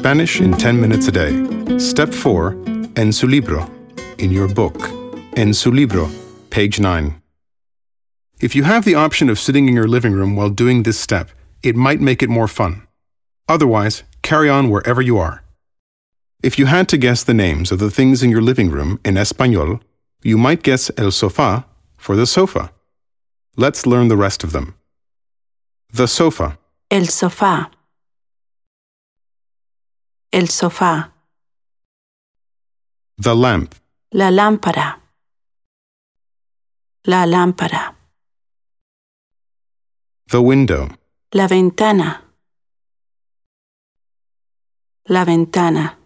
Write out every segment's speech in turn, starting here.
Spanish in 10 minutes a day. Step 4. En su libro. In your book. En su libro. Page 9. If you have the option of sitting in your living room while doing this step, it might make it more fun. Otherwise, carry on wherever you are. If you had to guess the names of the things in your living room in Espanol, you might guess el sofá for the sofa. Let's learn the rest of them. The sofa, El sofá. El sofá. the lamp, La lámpara. La lámpara. the window, La ventana. La ventana.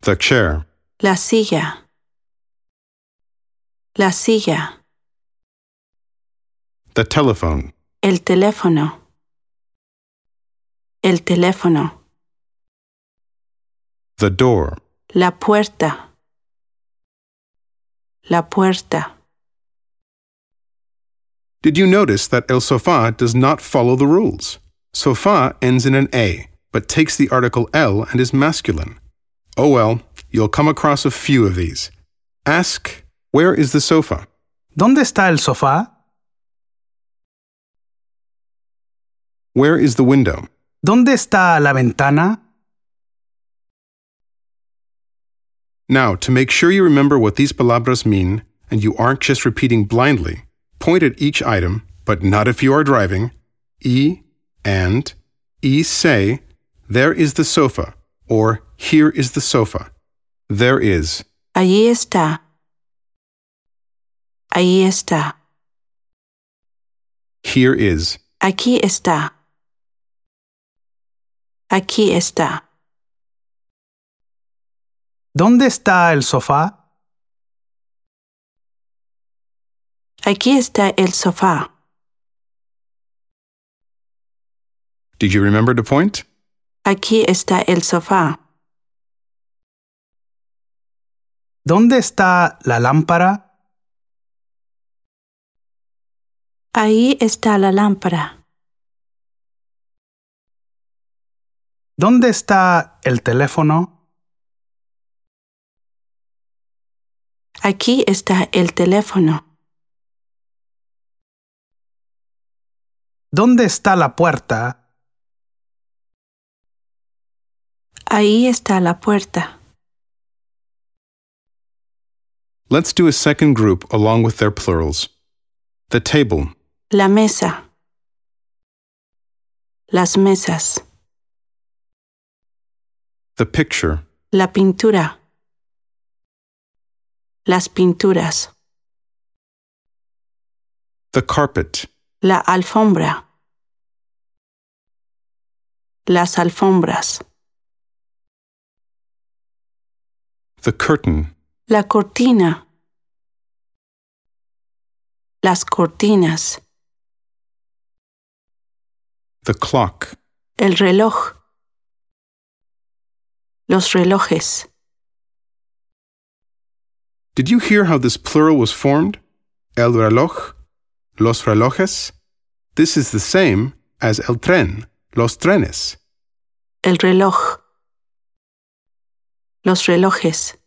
the chair, La silla. La silla. the telephone, El teléfono. El teléfono. the door, La puerta. La puerta. Did you notice that el sofá does not follow the rules? Sofá ends in an A, but takes the article el and is masculine. Oh well, you'll come across a few of these. Ask, where is the sofa? ¿Dónde está el sofá? Where is the window? ¿Dónde está la ventana? Now, to make sure you remember what these palabras mean and you aren't just repeating blindly, point at each item, but not if you are driving. E and E say, there is the sofa, or here is the sofa. There is. Allí está. Allí está. Here is. Aquí está. Aquí está. ¿Dónde está el sofá? Aquí está el sofá. Did you remember to point? Aquí está el sofá. ¿Dónde está la lámpara? Ahí está la lámpara. ¿Dónde está el teléfono? Aquí está el teléfono. ¿Dónde está la puerta? Ahí está la puerta. Let's do a second group along with their plurals. The table, La mesa. Las mesas. The picture, La pintura. Las pinturas. the carpet, La alfombra. Las alfombras. the curtain, La cortina. Las cortinas. the clock, El reloj. Los relojes. Did you hear how this plural was formed? El reloj, los relojes. This is the same as el tren, los trenes. El reloj. Los relojes.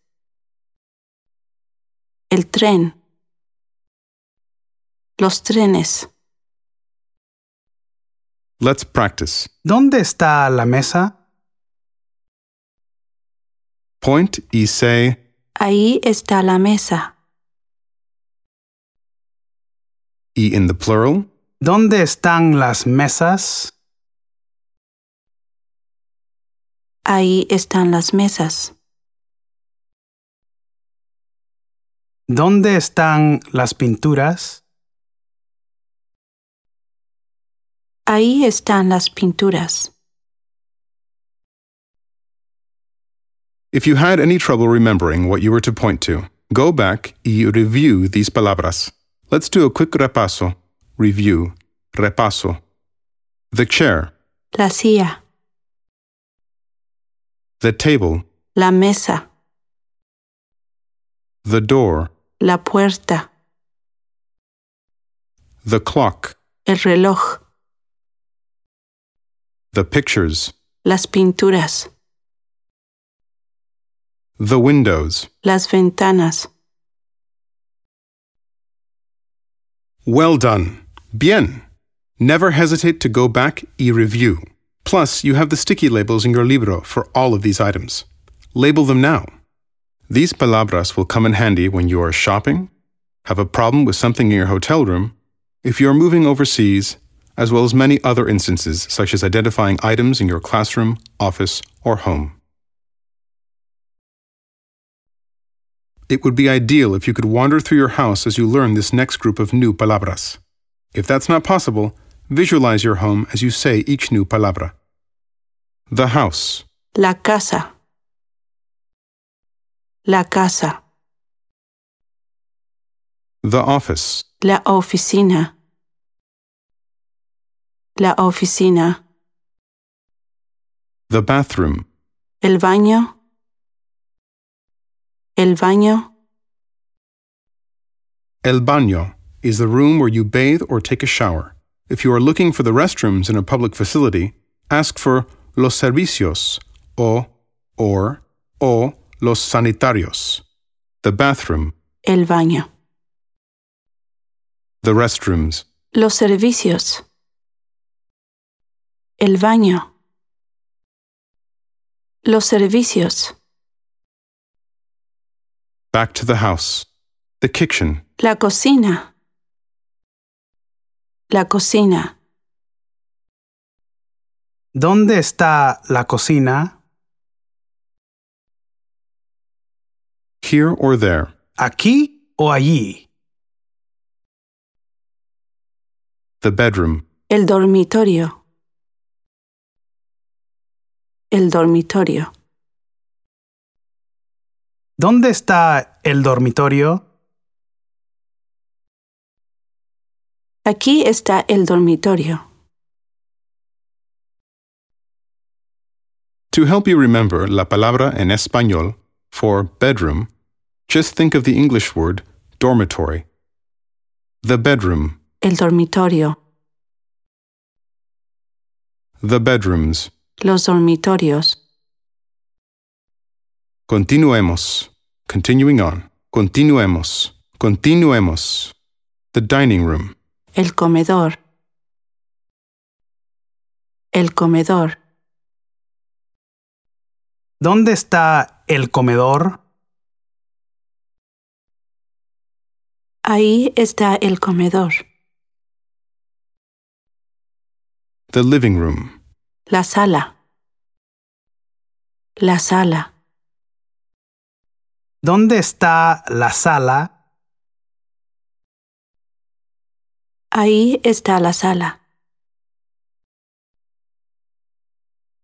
El tren. Los trenes. Let's practice. ¿Dónde está la mesa? Point y say, Ahí está la mesa. y in the plural, ¿Dónde están las mesas? Ahí están las mesas. ¿Dónde están las pinturas? Ahí están las pinturas. If you had any trouble remembering what you were to point to, go back y review these palabras. Let's do a quick repaso. Review. Repaso. The chair, La silla. the table, La mesa. the door, La puerta. the clock, El reloj. the pictures, las pinturas, the windows. las ventanas. Well done. Bien. Never hesitate to go back y review. Plus, you have the sticky labels in your libro for all of these items. Label them now. These palabras will come in handy when you are shopping, have a problem with something in your hotel room, if you are moving overseas, as well as many other instances such as identifying items in your classroom, office, or home. It would be ideal if you could wander through your house as you learn this next group of new palabras. If that's not possible, visualize your home as you say each new palabra. The house, La casa. La casa. the office, La oficina. La oficina. the bathroom, El baño. El baño. el baño is the room where you bathe or take a shower. If you are looking for the restrooms in a public facility, ask for los servicios o or o los sanitarios. The bathroom, El baño. the restrooms, Los servicios. El baño. Los servicios. Back to the house, the kitchen, La cocina. La cocina. ¿Dónde está la cocina? here or there, ¿Aquí o allí? the bedroom, El dormitorio. El dormitorio. ¿Dónde está el dormitorio? Aquí está el dormitorio. To help you remember la palabra en español for bedroom, just think of the English word dormitory. The bedroom, El dormitorio. the bedrooms. Los dormitorios. Continuemos. Continuing on. Continuemos. Continuemos. The dining room, El comedor. El comedor. ¿Dónde está el comedor? Ahí está el comedor. the living room, La sala. La sala. ¿Dónde está la sala? Ahí está la sala.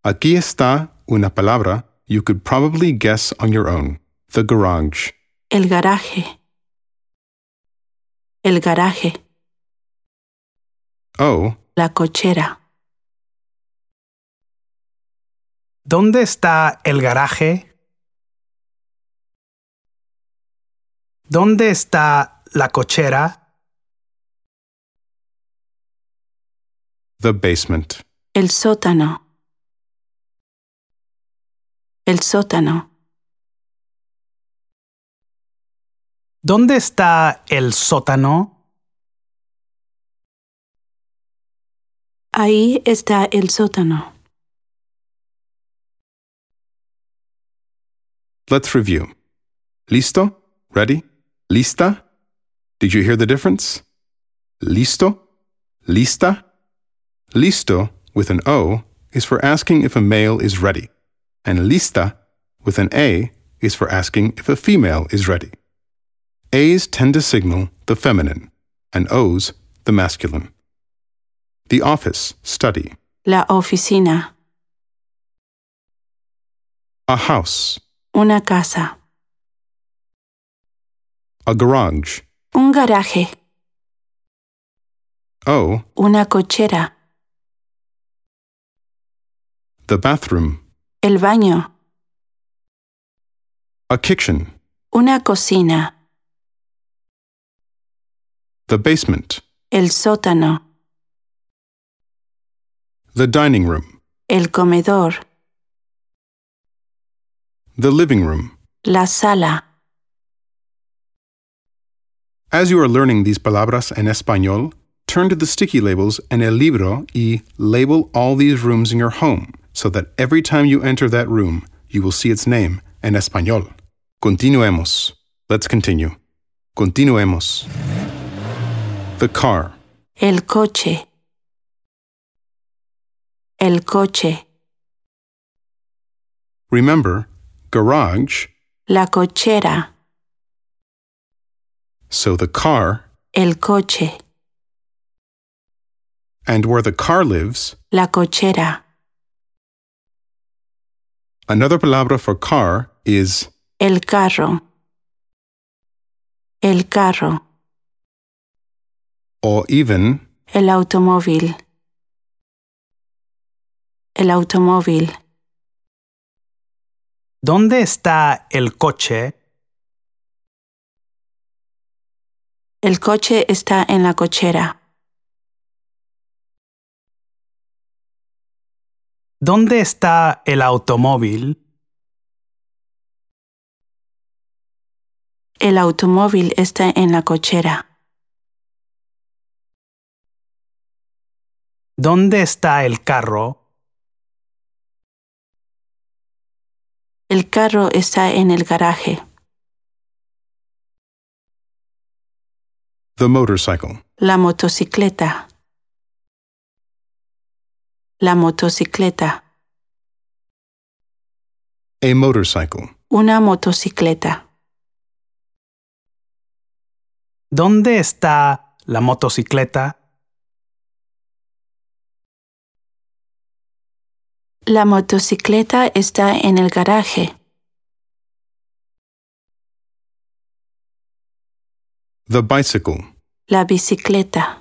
Aquí está una palabra you could probably guess on your own. The garage. El garaje. El garaje. Oh, La cochera. ¿Dónde está el garaje? ¿Dónde está la cochera? the basement. El sótano. El sótano. ¿Dónde está el sótano? Ahí está el sótano. Let's review. Listo? Ready? Lista? Did you hear the difference? Listo? Lista? Listo, with an O, is for asking if a male is ready, and lista, with an A, is for asking if a female is ready. A's tend to signal the feminine, and O's the masculine. The office, study. La oficina. A house, Una casa. A garage. Un garaje. O, Una cochera. the bathroom. El baño. A kitchen. Una cocina. The basement. El sótano. The dining room. El comedor. The living room. La sala. As you are learning these palabras en español, turn to the sticky labels en el libro y label all these rooms in your home so that every time you enter that room, you will see its name en español. Continuemos. Let's continue. Continuemos. The car. El coche. El coche. Remember, garage, La cochera. So the car, El coche. and where the car lives, La cochera. another palabra for car is El carro. El carro. or even El automóvil. El automóvil. ¿Dónde está el coche? El coche está en la cochera. ¿Dónde está el automóvil? El automóvil está en la cochera. ¿Dónde está el carro? El carro está en el garaje. The motorcycle. La motocicleta. La motocicleta. A motorcycle. Una motocicleta. ¿Dónde está la motocicleta? La motocicleta está en el garaje. The bicycle. La bicicleta.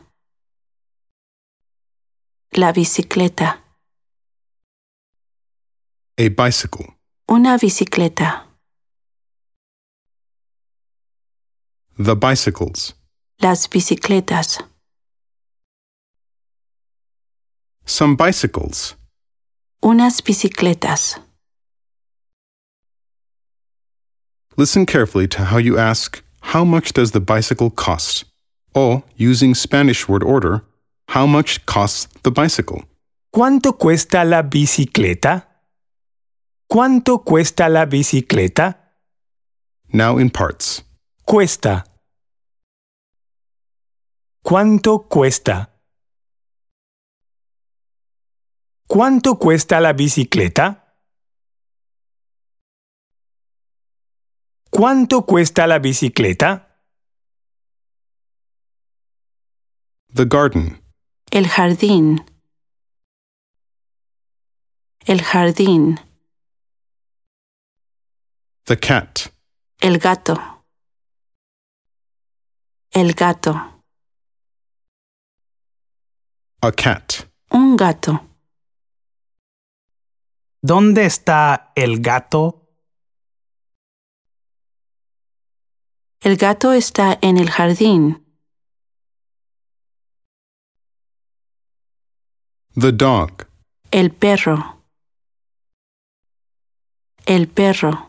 La bicicleta. A bicycle. Una bicicleta. The bicycles. Las bicicletas. Some bicycles. Unas bicicletas. Listen carefully to how you ask, How much does the bicycle cost? Or, using Spanish word order, How much costs the bicycle? ¿Cuánto cuesta la bicicleta? ¿Cuánto cuesta la bicicleta? Now in parts. Cuesta. ¿Cuánto cuesta? ¿Cuánto cuesta la bicicleta? ¿Cuánto cuesta la bicicleta? The garden. El jardín. El jardín. The cat. El gato. El gato. A cat. Un gato. ¿Dónde está el gato? El gato está en el jardín. The dog. El perro. El perro.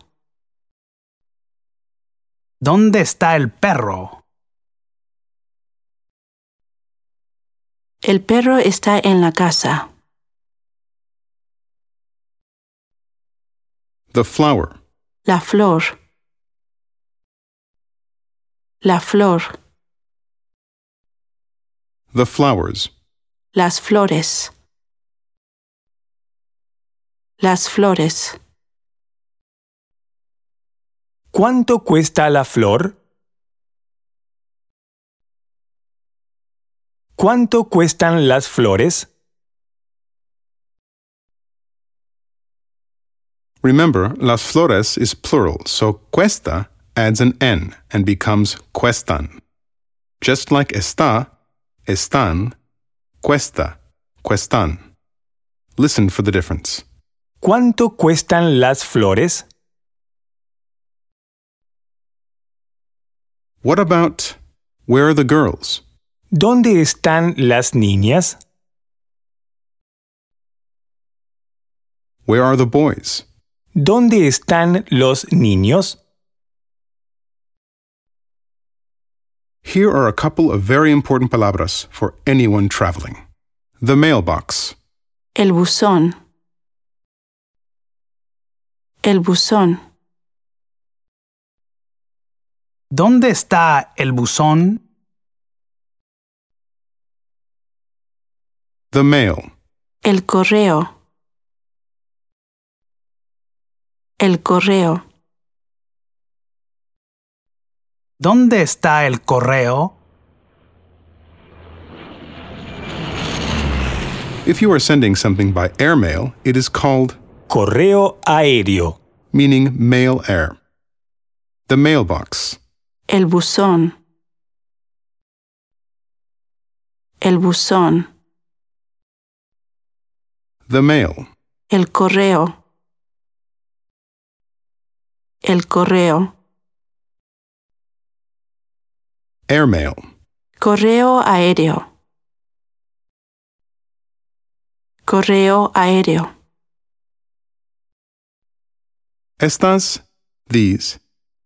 ¿Dónde está el perro? El perro está en la casa. The flower. La flor. La flor. The flowers. Las flores. Las flores. ¿Cuánto cuesta la flor? ¿Cuánto cuestan las flores? Remember, las flores is plural, so cuesta adds an N and becomes cuestan. Just like está, están, cuesta, cuestan. Listen for the difference. ¿Cuánto cuestan las flores? What about where are the girls? ¿Dónde están las niñas? Where are the boys? ¿Dónde están los niños? Here are a couple of very important palabras for anyone traveling. The mailbox, El buzón. El buzón. ¿Dónde está el buzón? the mail, El correo. El correo. ¿Dónde está el correo? If you are sending something by airmail, it is called Correo aéreo. meaning mail air. The mailbox, El buzón. El buzón. the mail, El correo. El correo. Airmail, Correo aéreo. Correo aéreo. Estas, these,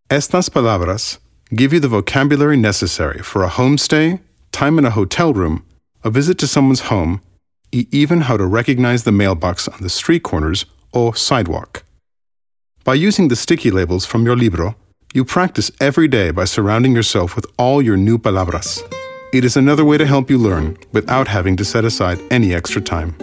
estas palabras give you the vocabulary necessary for a homestay, time in a hotel room, a visit to someone's home, e- even how to recognize the mailbox on the street corners or sidewalk. By using the sticky labels from your libro, you practice every day by surrounding yourself with all your new palabras. It is another way to help you learn without having to set aside any extra time.